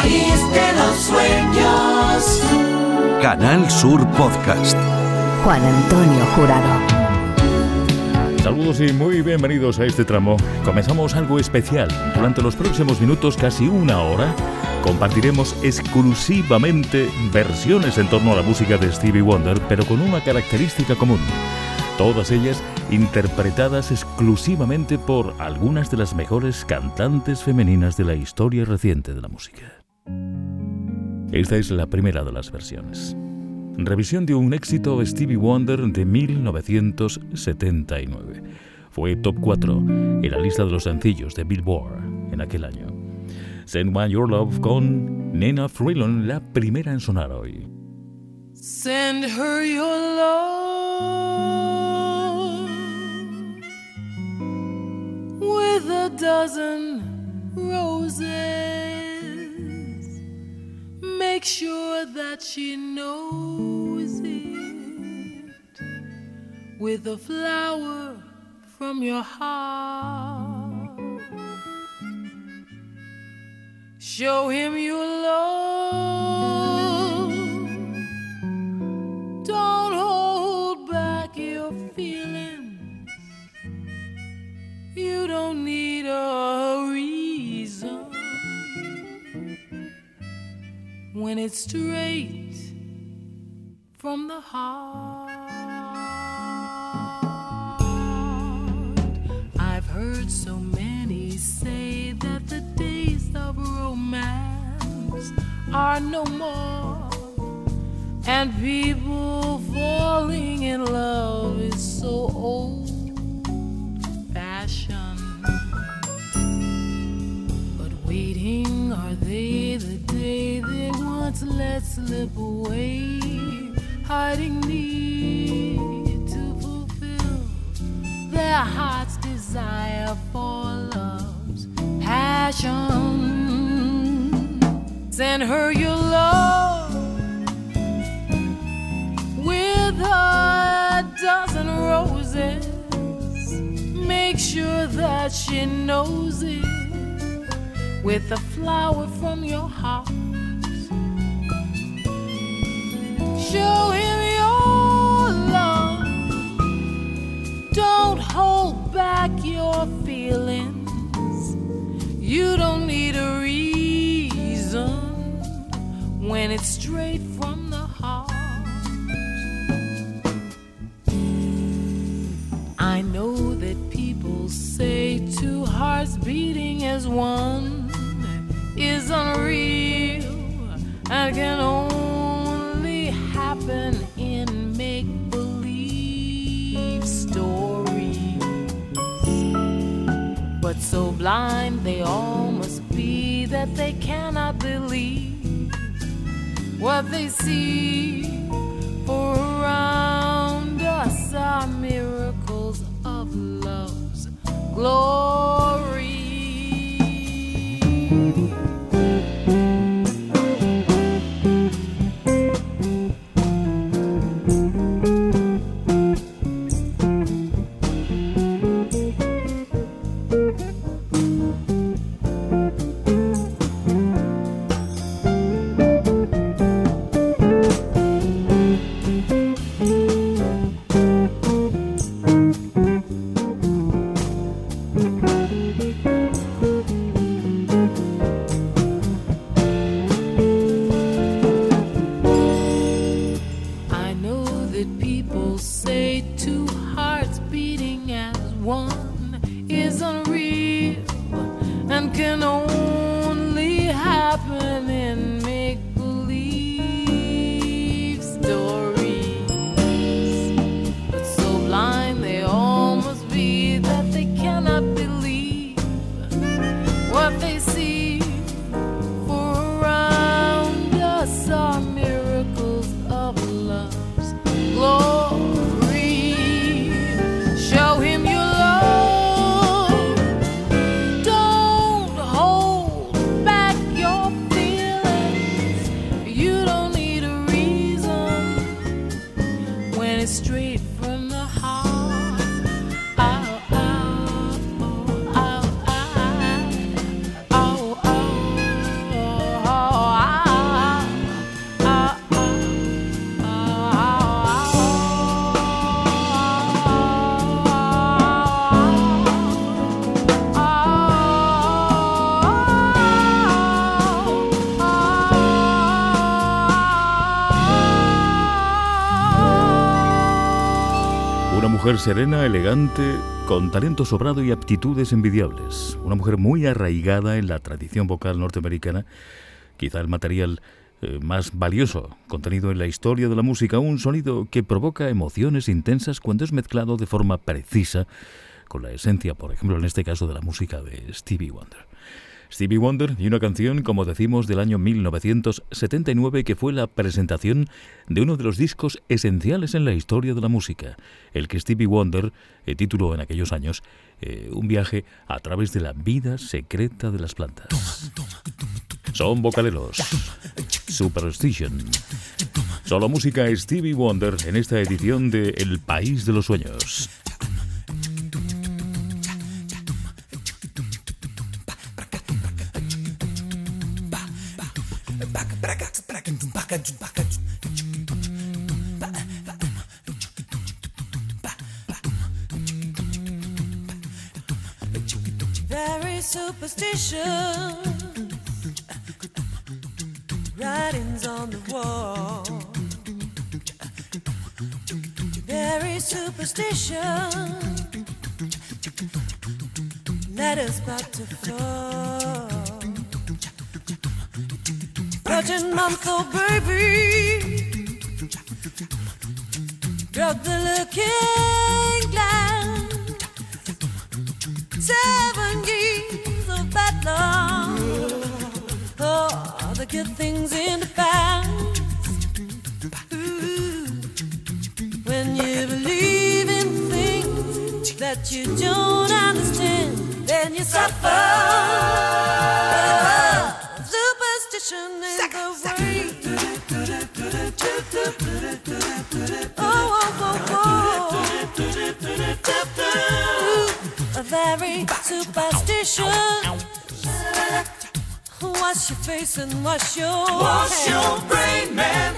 país de los sueños. Canal Sur Podcast. Juan Antonio Jurado. Saludos y muy bienvenidos a este tramo. Comenzamos algo especial. Durante los próximos minutos, casi una hora, compartiremos exclusivamente versiones en torno a la música de Stevie Wonder, pero con una característica común. Todas ellas interpretadas exclusivamente por algunas de las mejores cantantes femeninas de la historia reciente de la música. Esta es la primera de las versiones. Revisión de un éxito Stevie Wonder de 1979. Fue top 4 en la lista de los sencillos de Billboard en aquel año. Send Me Your Love con Nena Freelon, la primera en sonar hoy. Send her your love with a dozen roses. Make sure that she knows it with a flower from your heart. Show him your love. Don't hold back your feelings. You don't need a reason when it's straight from the heart. I've heard so many say that the days of romance are no more, and people falling in love is so old let slip away? Hiding need to fulfill their heart's desire for love's passion. Send her your love with a dozen roses. Make sure that she knows it with a flower from your heart. Show him your love. Don't hold back your feelings. You don't need a reason when it's straight from the heart. I know that people say two hearts beating as one is unreal and can only happen in make believe stories. But so blind they all must be that they cannot believe what they see. For around us are serena, elegante, con talento sobrado y aptitudes envidiables. Una mujer muy arraigada en la tradición vocal norteamericana, quizá el material eh, más valioso contenido en la historia de la música, un sonido que provoca emociones intensas cuando es mezclado de forma precisa con la esencia, por ejemplo, en este caso de la música de Stevie Wonder. Stevie Wonder y una canción, como decimos, del año 1979 que fue la presentación de uno de los discos esenciales en la historia de la música, el que Stevie Wonder eh, tituló en aquellos años eh, Un viaje a través de la vida secreta de las plantas. Son vocaleros. Superstition. Solo música Stevie Wonder en esta edición de El País de los Sueños. Very superstition. Writings on the wall. Very superstition. Letters about to fall. Virgin month old baby. Drug the looking glass. Seven years of bad luck. Oh, the good things in the past. When you believe in things that you don't understand, then you suffer. Oh, oh, oh, a very superstition. Wash your face and wash your Wash your brain, man.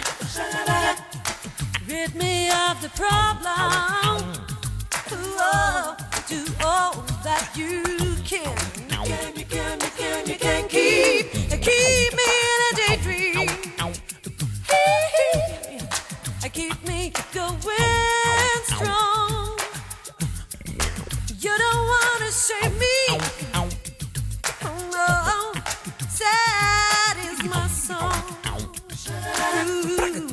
Rid me of the problem. Oh, do all that you can. You can, you can, you can, you can keep, keep me Keep me going strong. You don't wanna save me. Oh. Sad is my song. Ooh.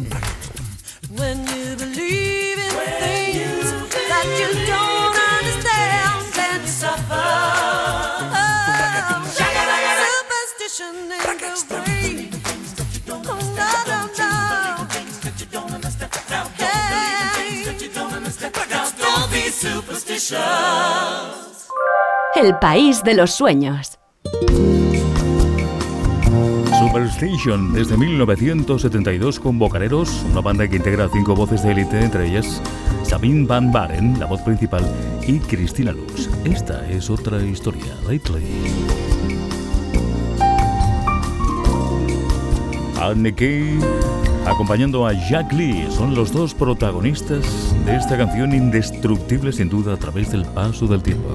When you believe in things that you don't understand, then you suffer. Oh, superstition in the way. El país de los sueños. Superstation desde 1972 con Bocareros, una banda que integra cinco voces de élite, entre ellas Sabine Van Baren, la voz principal, y Cristina Luz. Esta es otra historia, Lately. Anne Kay, acompañando a Jack Lee, son los dos protagonistas de esta canción indestructible sin duda a través del paso del tiempo.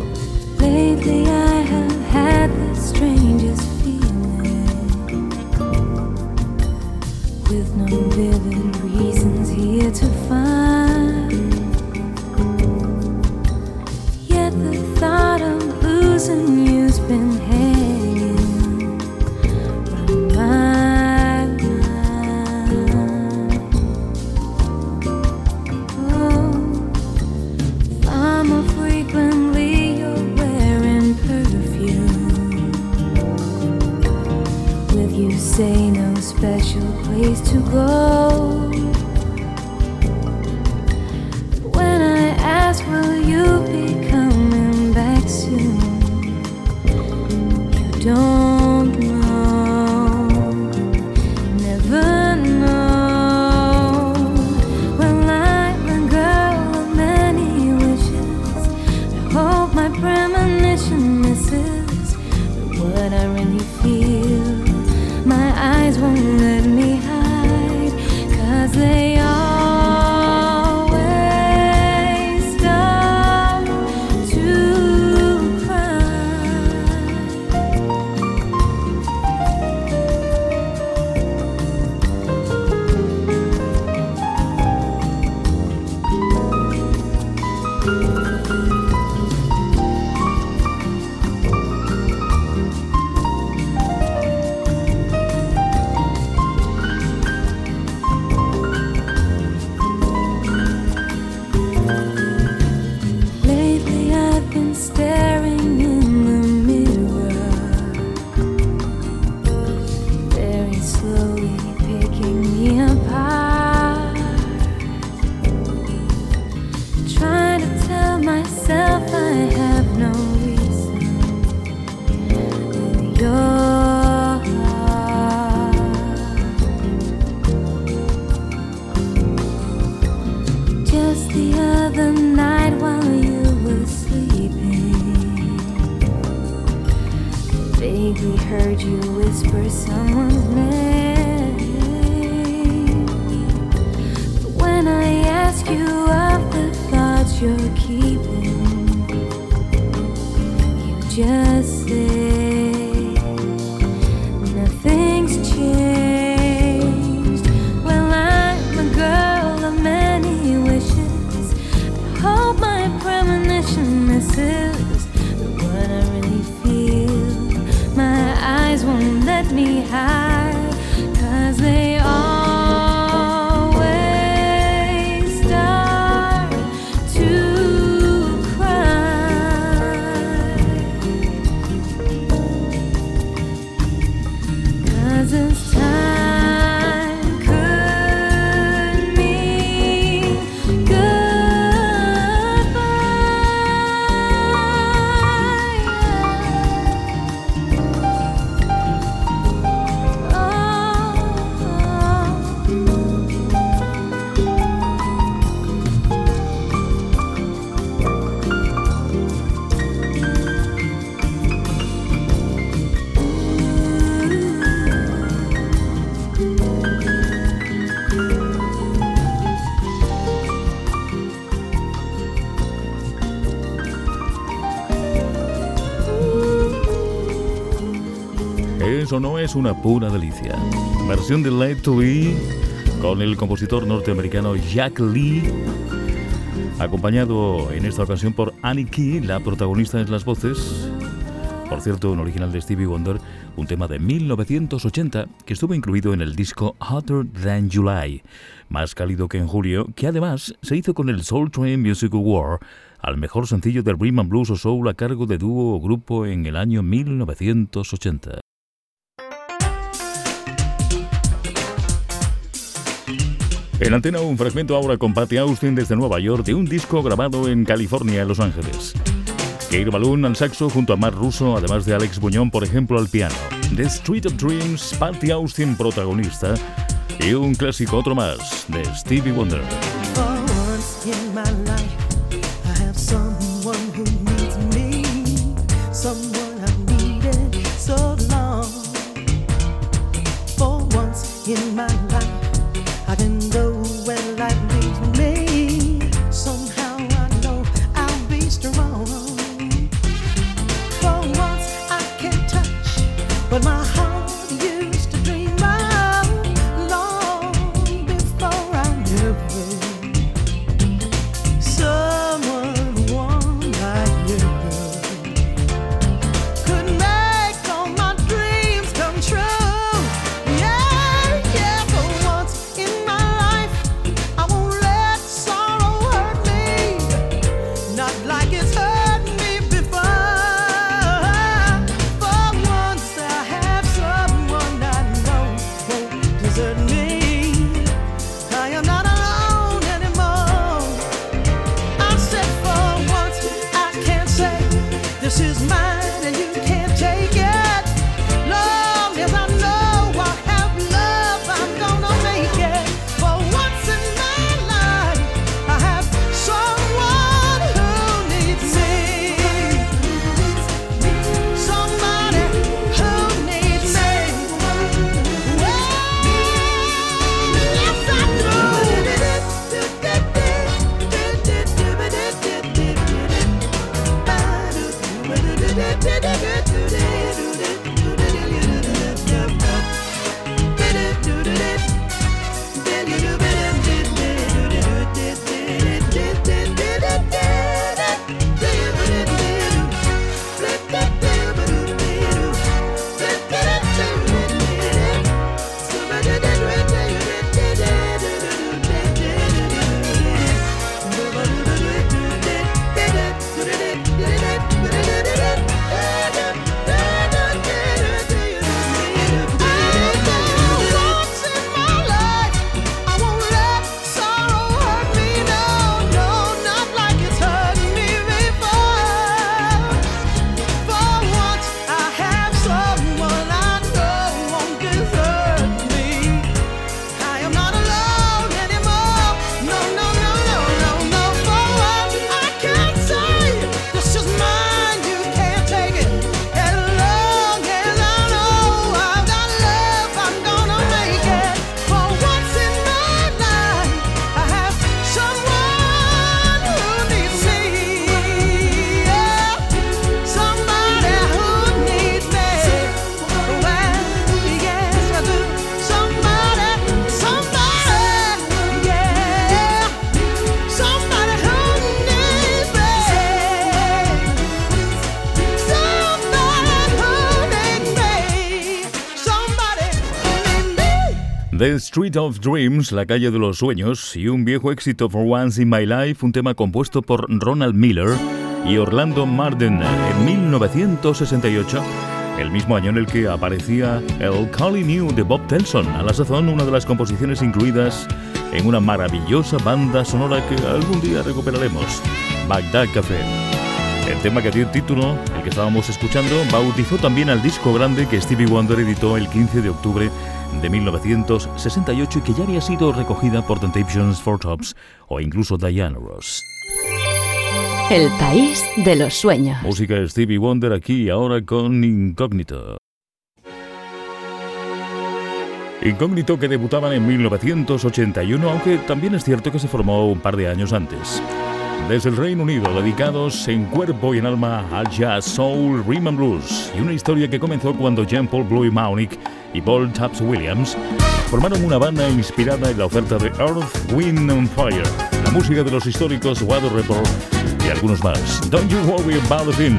Una pura delicia. Versión de Light to Be con el compositor norteamericano Jack Lee, acompañado en esta ocasión por Annie Key, la protagonista en las voces. Por cierto, un original de Stevie Wonder, un tema de 1980 que estuvo incluido en el disco Hotter Than July, más cálido que en julio, que además se hizo con el Soul Train Music Award al mejor sencillo del Rhythm and Blues o Soul a cargo de dúo o grupo en el año 1980. En antena un fragmento ahora con Patty Austin desde Nueva York de un disco grabado en California, Los Ángeles. Keir Balloon al saxo junto a Matt Russo, además de Alex Buñón, por ejemplo, al piano. The Street of Dreams, Patty Austin protagonista y un clásico otro más de Stevie Wonder. Street of Dreams, la calle de los sueños, y un viejo éxito For Once in My Life, un tema compuesto por Ronald Miller y Orlando Marden en 1968, el mismo año en el que aparecía el Calling New de Bob Telson, a la sazón una de las composiciones incluidas en una maravillosa banda sonora que algún día recuperaremos, Bagdad Café. El tema que dio título, el que estábamos escuchando, bautizó también al disco grande que Stevie Wonder editó el 15 de octubre de 1968 y que ya había sido recogida por Temptations for Tops o incluso Diana Ross. El país de los sueños. Música de Stevie Wonder aquí y ahora con Incógnito. Incógnito que debutaban en 1981, aunque también es cierto que se formó un par de años antes. Desde el Reino Unido, dedicados en cuerpo y en alma al jazz, soul, rhythm and blues, y una historia que comenzó cuando Jean-Paul Bluey Maunick y Paul Taps Williams formaron una banda inspirada en la oferta de Earth, Wind and Fire, la música de los históricos Weather Report y algunos más. Don't you worry about a thing.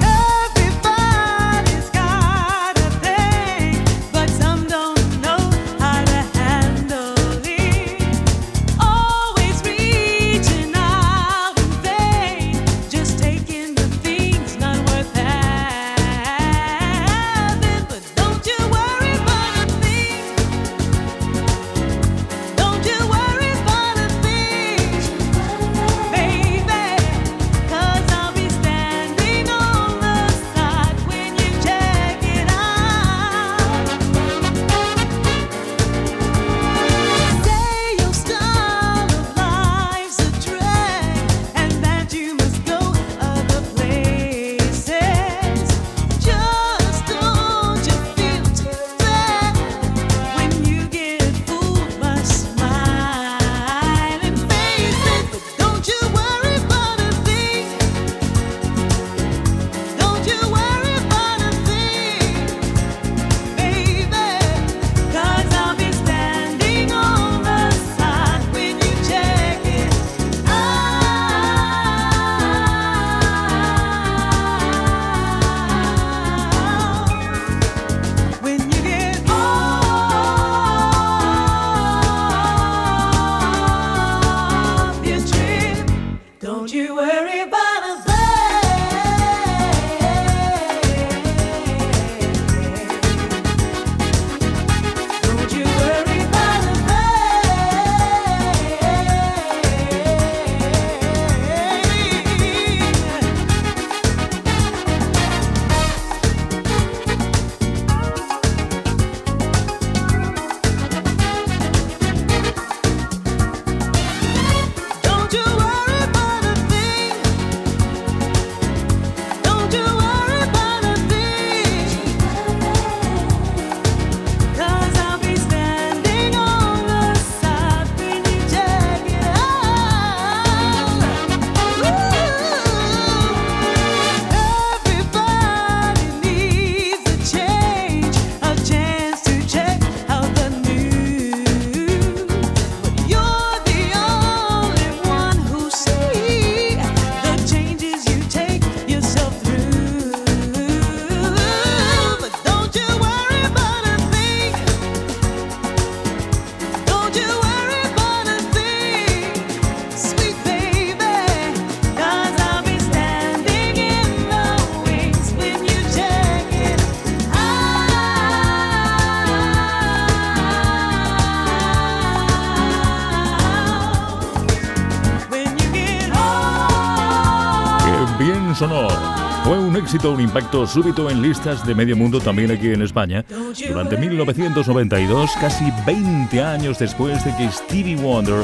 Éxito, un impacto súbito en listas de medio mundo también aquí en España. Durante 1992, casi 20 años después de que Stevie Wonder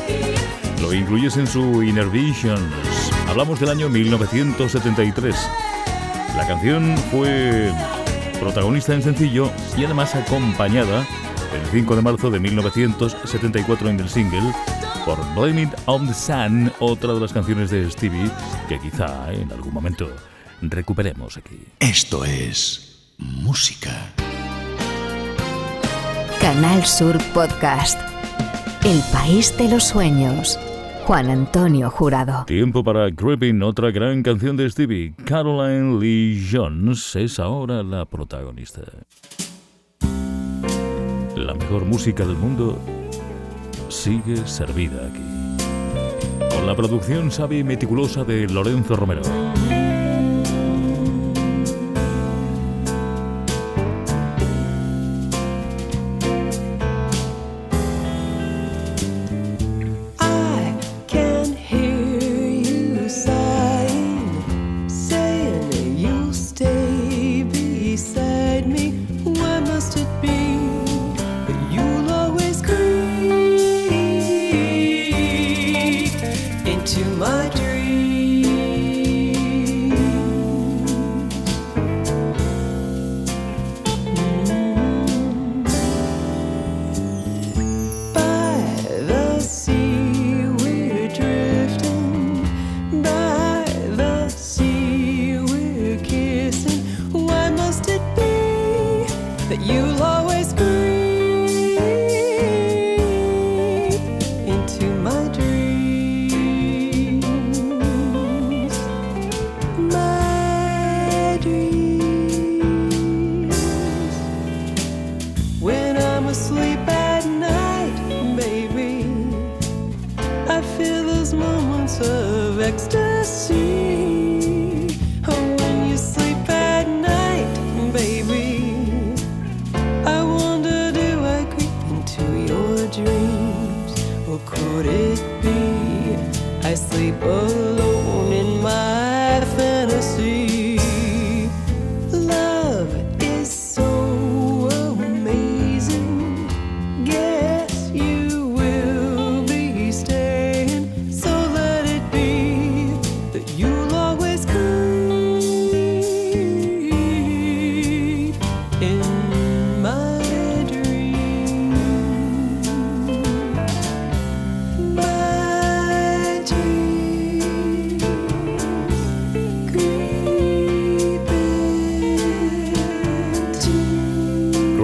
lo incluyese en su Inner Visions. Hablamos del año 1973. La canción fue protagonista en sencillo y además acompañada el 5 de marzo de 1974 en el single por Blame It on the Sun, otra de las canciones de Stevie que quizá en algún momento recuperemos aquí. Esto es música. Canal Sur Podcast. El país de los sueños. Juan Antonio Jurado. Tiempo para Creeping, otra gran canción de Stevie. Caroline Lee Jones es ahora la protagonista. La mejor música del mundo sigue servida aquí. Con la producción sabe y meticulosa de Lorenzo Romero.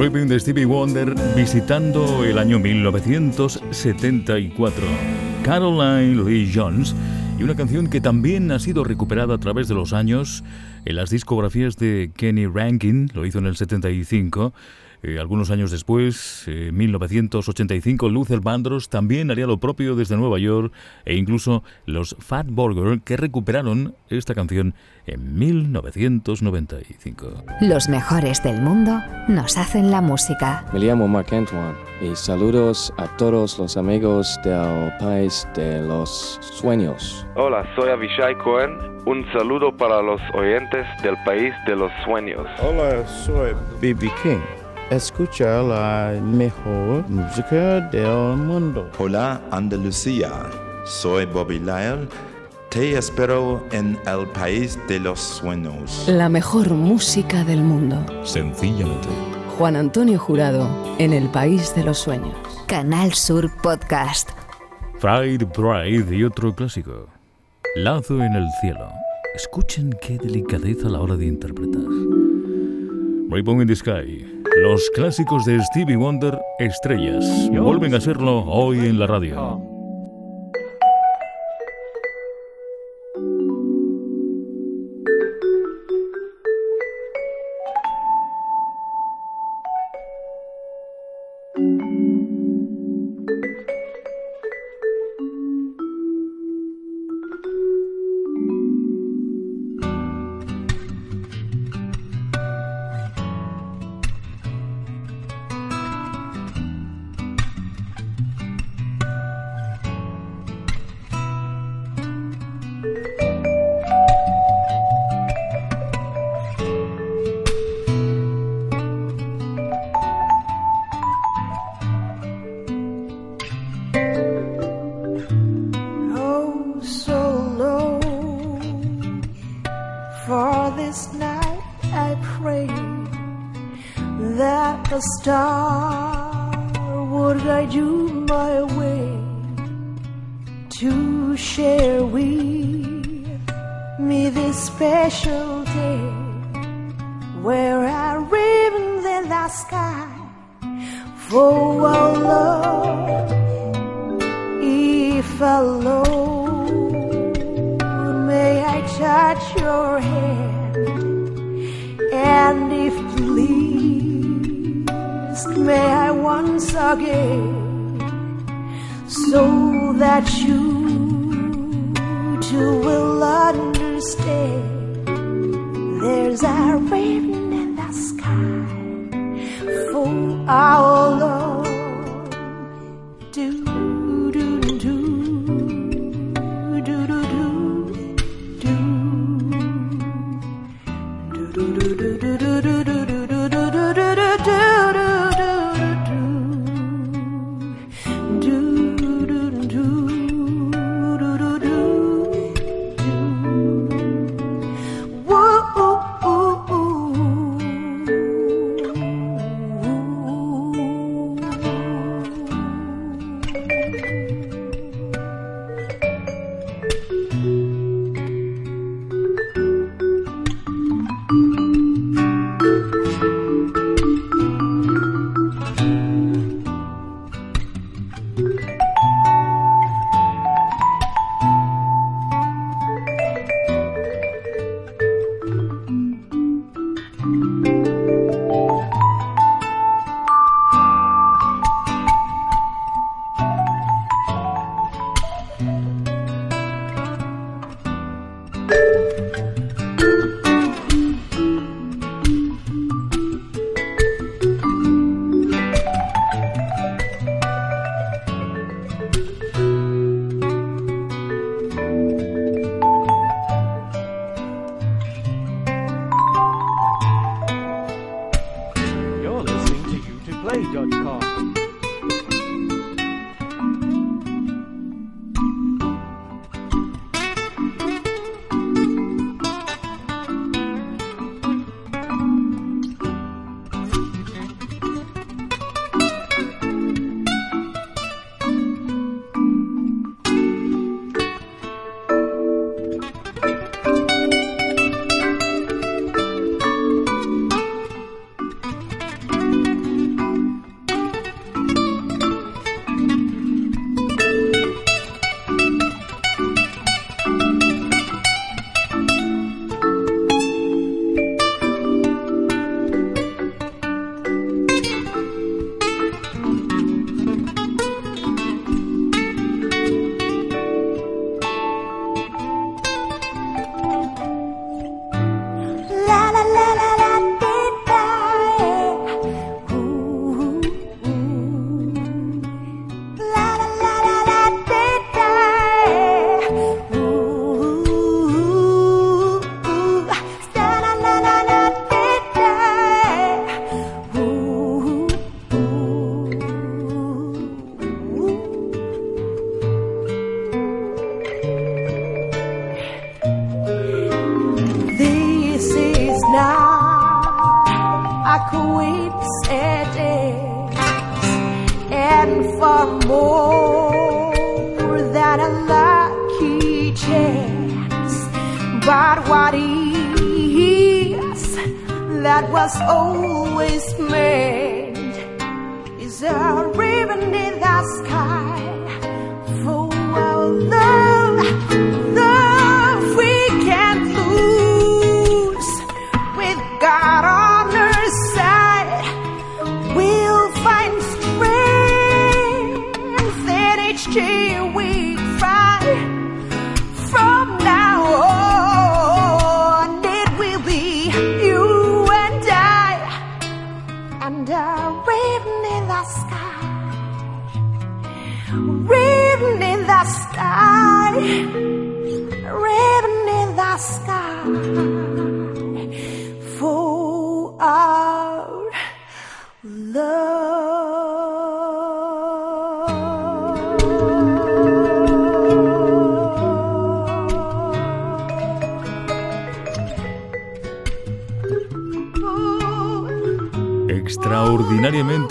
De Stevie Wonder visitando el año 1974. Caroline Lee Jones y una canción que también ha sido recuperada a través de los años en las discografías de Kenny Rankin, lo hizo en el 75. Eh, algunos años después, en 1985, Luther Vandross también haría lo propio desde Nueva York e incluso los Fat Burger que recuperaron esta canción en 1995. Los mejores del mundo nos hacen la música. Me llamo Marc Antoine y saludos a todos los amigos del país de los sueños. Hola, soy Avishai Cohen. Un saludo para los oyentes del país de los sueños. Hola, soy B.B. King. Escucha la mejor música del mundo. Hola Andalucía, soy Bobby Lyle. Te espero en el país de los sueños. La mejor música del mundo. Sencillamente. Juan Antonio Jurado en el País de los Sueños. Canal Sur Podcast. Fried Bride y otro clásico. Lazo en el cielo. Escuchen qué delicadeza a la hora de interpretar. Rainbow in the Sky. Los clásicos de Stevie Wonder, estrellas. Vuelven a serlo hoy en la radio.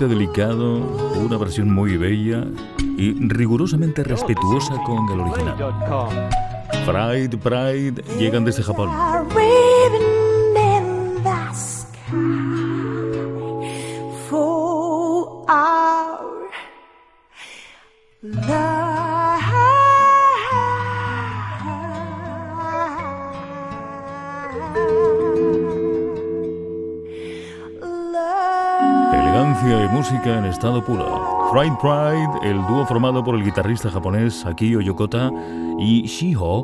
delicado, una versión muy bella y rigurosamente respetuosa con el original. Fried Pride llegan desde Japón. puro. Fried Pride, el dúo formado por el guitarrista japonés Akio Yokota y Shiho,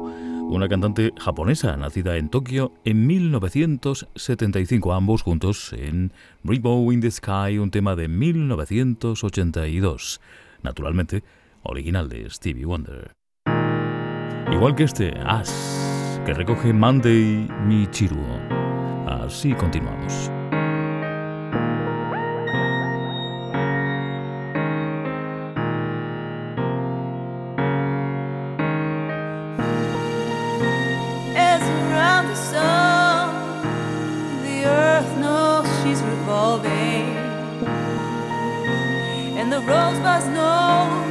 una cantante japonesa nacida en Tokio en 1975, ambos juntos en Rainbow in the Sky, un tema de 1982, naturalmente original de Stevie Wonder. Igual que este, As, que recoge Monday Michiru. Así continuamos. Rosebuds know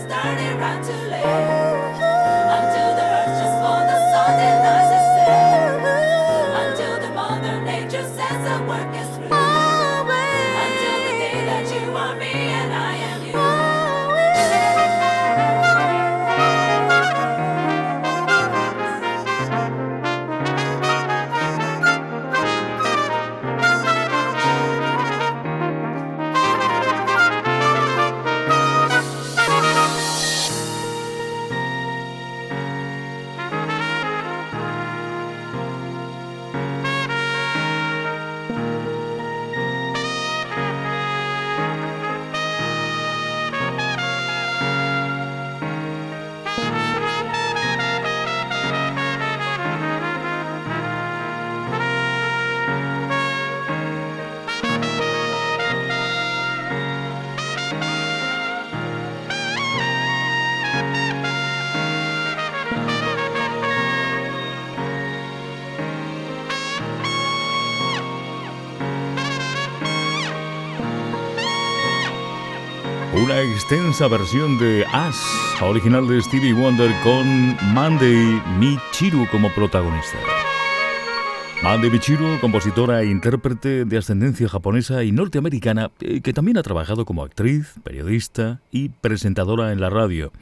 started round too late. Extensa versión de As, original de Stevie Wonder con Mandy Michiru como protagonista. Mandy Michiru, compositora e intérprete de ascendencia japonesa y norteamericana, eh, que también ha trabajado como actriz, periodista y presentadora en la radio.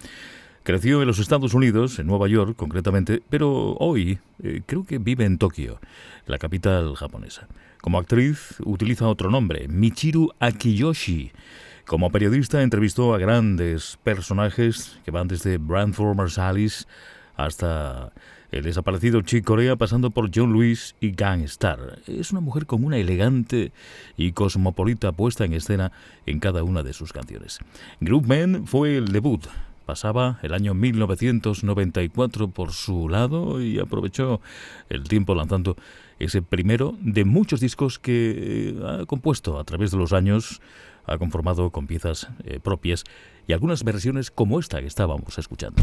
Creció en los Estados Unidos, en Nueva York concretamente, pero hoy eh, creo que vive en Tokio, la capital japonesa. Como actriz utiliza otro nombre, Michiru Akiyoshi. Como periodista entrevistó a grandes personajes que van desde Brandford Marsalis hasta el desaparecido Chick Corea pasando por John Lewis y Gang Starr. Es una mujer con una elegante y cosmopolita puesta en escena en cada una de sus canciones. Group Men fue el debut. Pasaba el año 1994 por su lado y aprovechó el tiempo lanzando ese primero de muchos discos que eh, ha compuesto a través de los años ha conformado con piezas eh, propias y algunas versiones como esta que estábamos escuchando.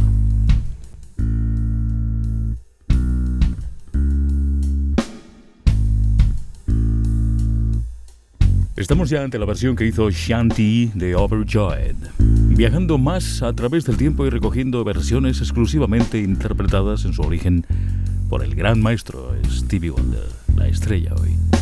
Estamos ya ante la versión que hizo Shanti de Overjoyed, viajando más a través del tiempo y recogiendo versiones exclusivamente interpretadas en su origen por el gran maestro Stevie Wonder, la estrella hoy.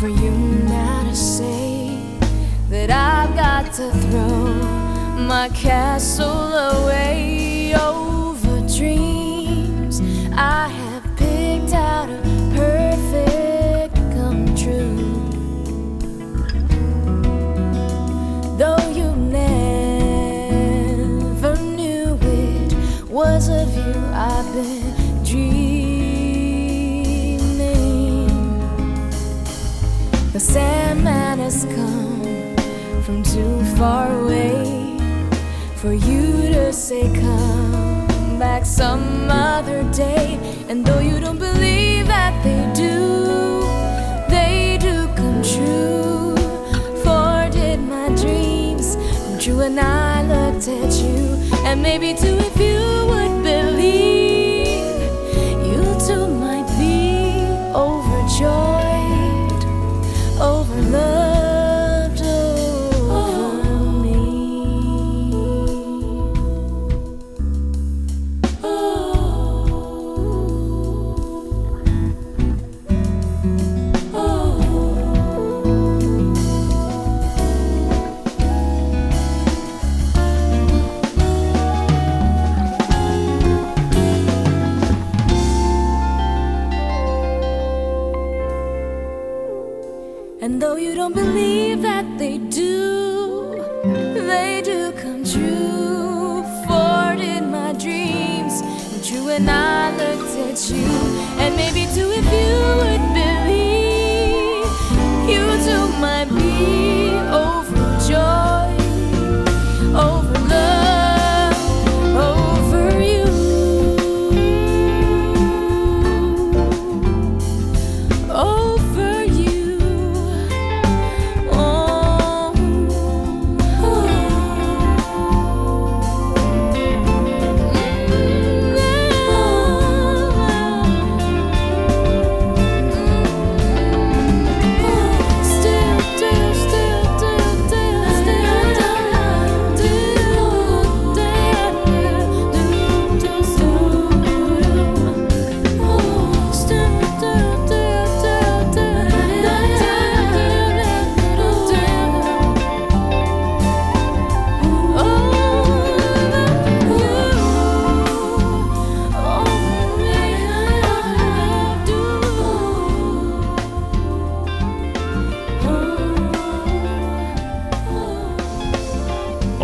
For you now to say that I've got to throw my castle away has come from too far away for you to say come back some other day. And though you don't believe that they do, they do come true. For did my dreams come true? And I looked at you, and maybe too, if you do,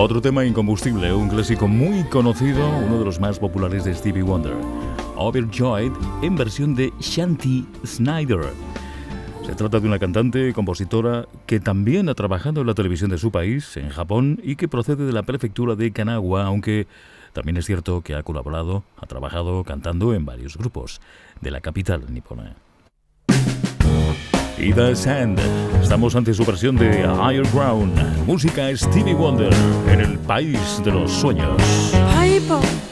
Otro tema incombustible, un clásico muy conocido, uno de los más populares de Stevie Wonder. Overjoyed en versión de Shanti Snyder. Se trata de una cantante, compositora, que también ha trabajado en la televisión de su país, en Japón, y que procede de la prefectura de Kanagawa, aunque también es cierto que ha colaborado, ha trabajado cantando en varios grupos de la capital nipona y The Sand. Estamos ante su versión de Higher Ground. Música Stevie Wonder en el país de los sueños. People.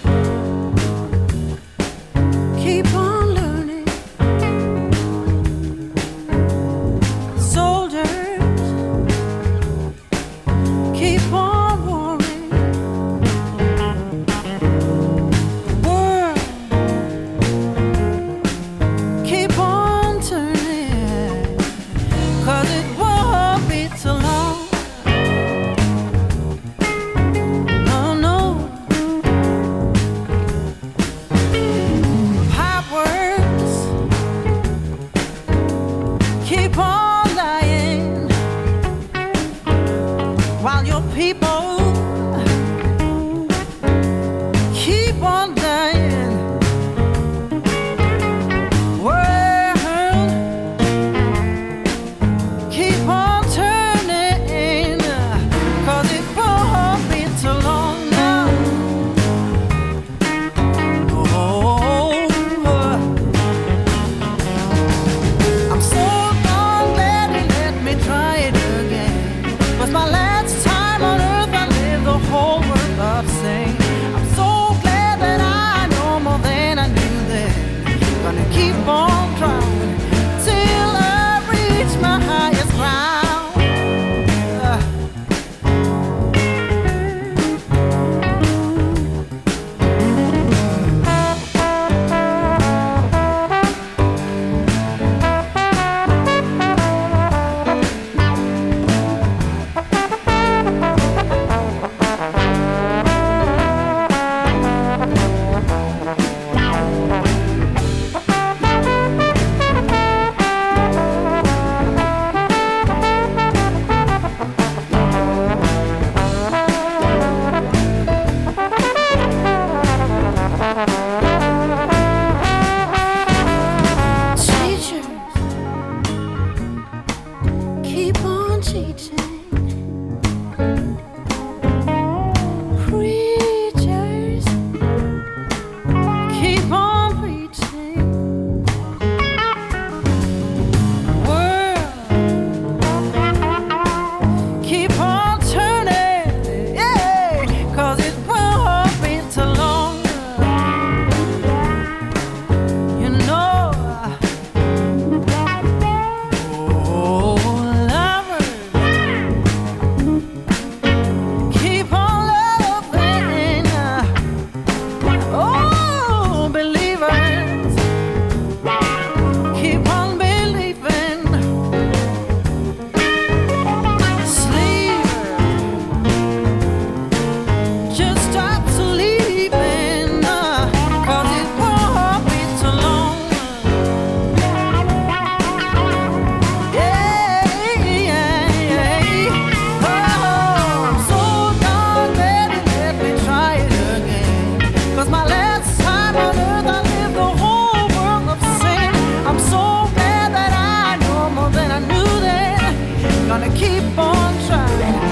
born tried.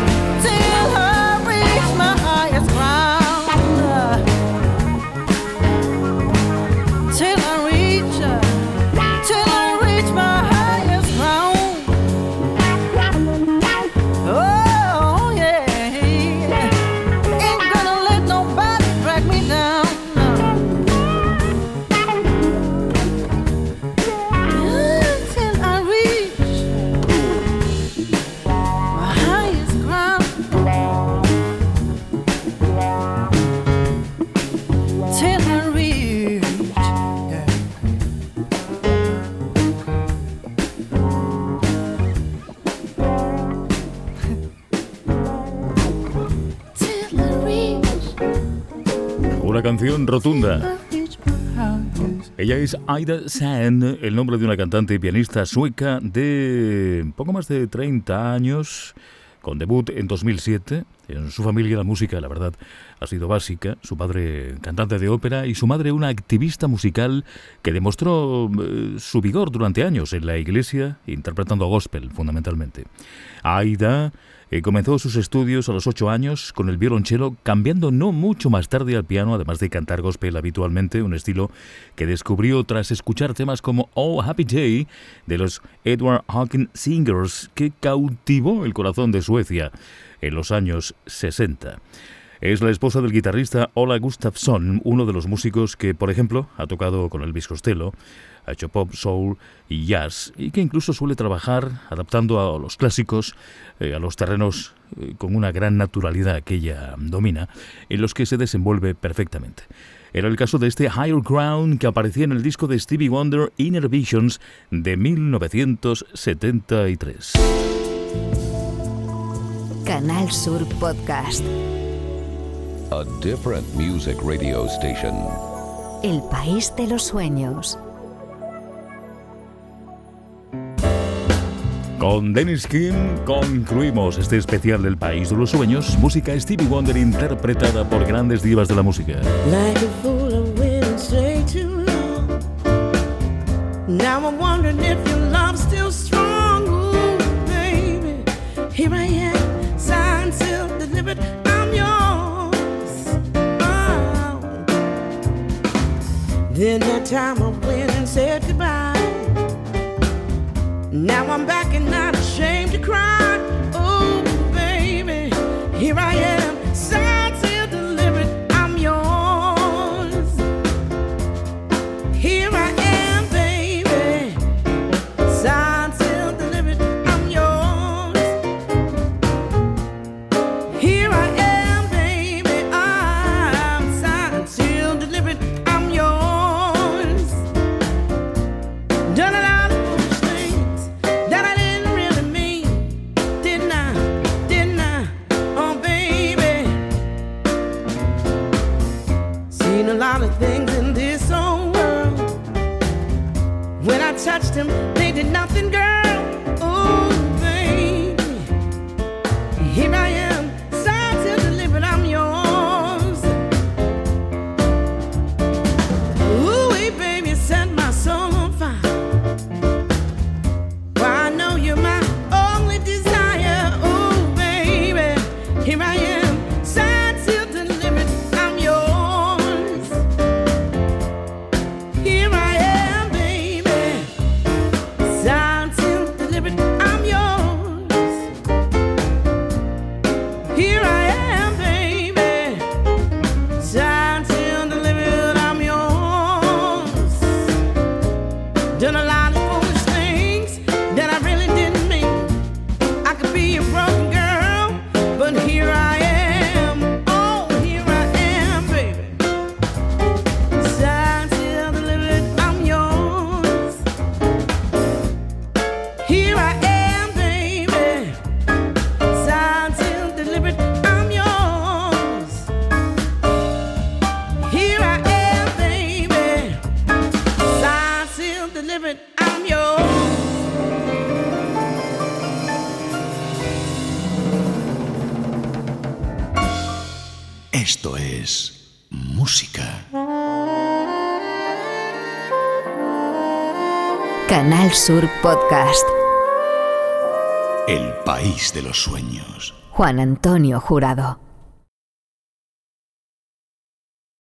rotunda. Ella es Aida Sand, el nombre de una cantante y pianista sueca de poco más de 30 años, con debut en 2007. En su familia la música, la verdad, ha sido básica. Su padre cantante de ópera y su madre una activista musical que demostró eh, su vigor durante años en la iglesia, interpretando gospel fundamentalmente. Aida eh, comenzó sus estudios a los ocho años con el violonchelo, cambiando no mucho más tarde al piano, además de cantar gospel habitualmente, un estilo que descubrió tras escuchar temas como Oh Happy Day de los Edward Hawkins Singers, que cautivó el corazón de Suecia en los años 60. Es la esposa del guitarrista Ola Gustafsson, uno de los músicos que, por ejemplo, ha tocado con Elvis Costello, ha hecho pop, soul y jazz, y que incluso suele trabajar adaptando a los clásicos eh, a los terrenos eh, con una gran naturalidad que ella domina, en los que se desenvuelve perfectamente. Era el caso de este Higher Ground que aparecía en el disco de Stevie Wonder Inner Visions de 1973. Canal Sur Podcast. A different music radio station. El país de los sueños. Con Dennis King concluimos este especial del País de los Sueños, música Stevie Wonder interpretada por grandes divas de la música. Then that time and goodbye. Now I'm back and not I touched him, they did nothing, girl. Canal Sur Podcast. El país de los sueños. Juan Antonio Jurado.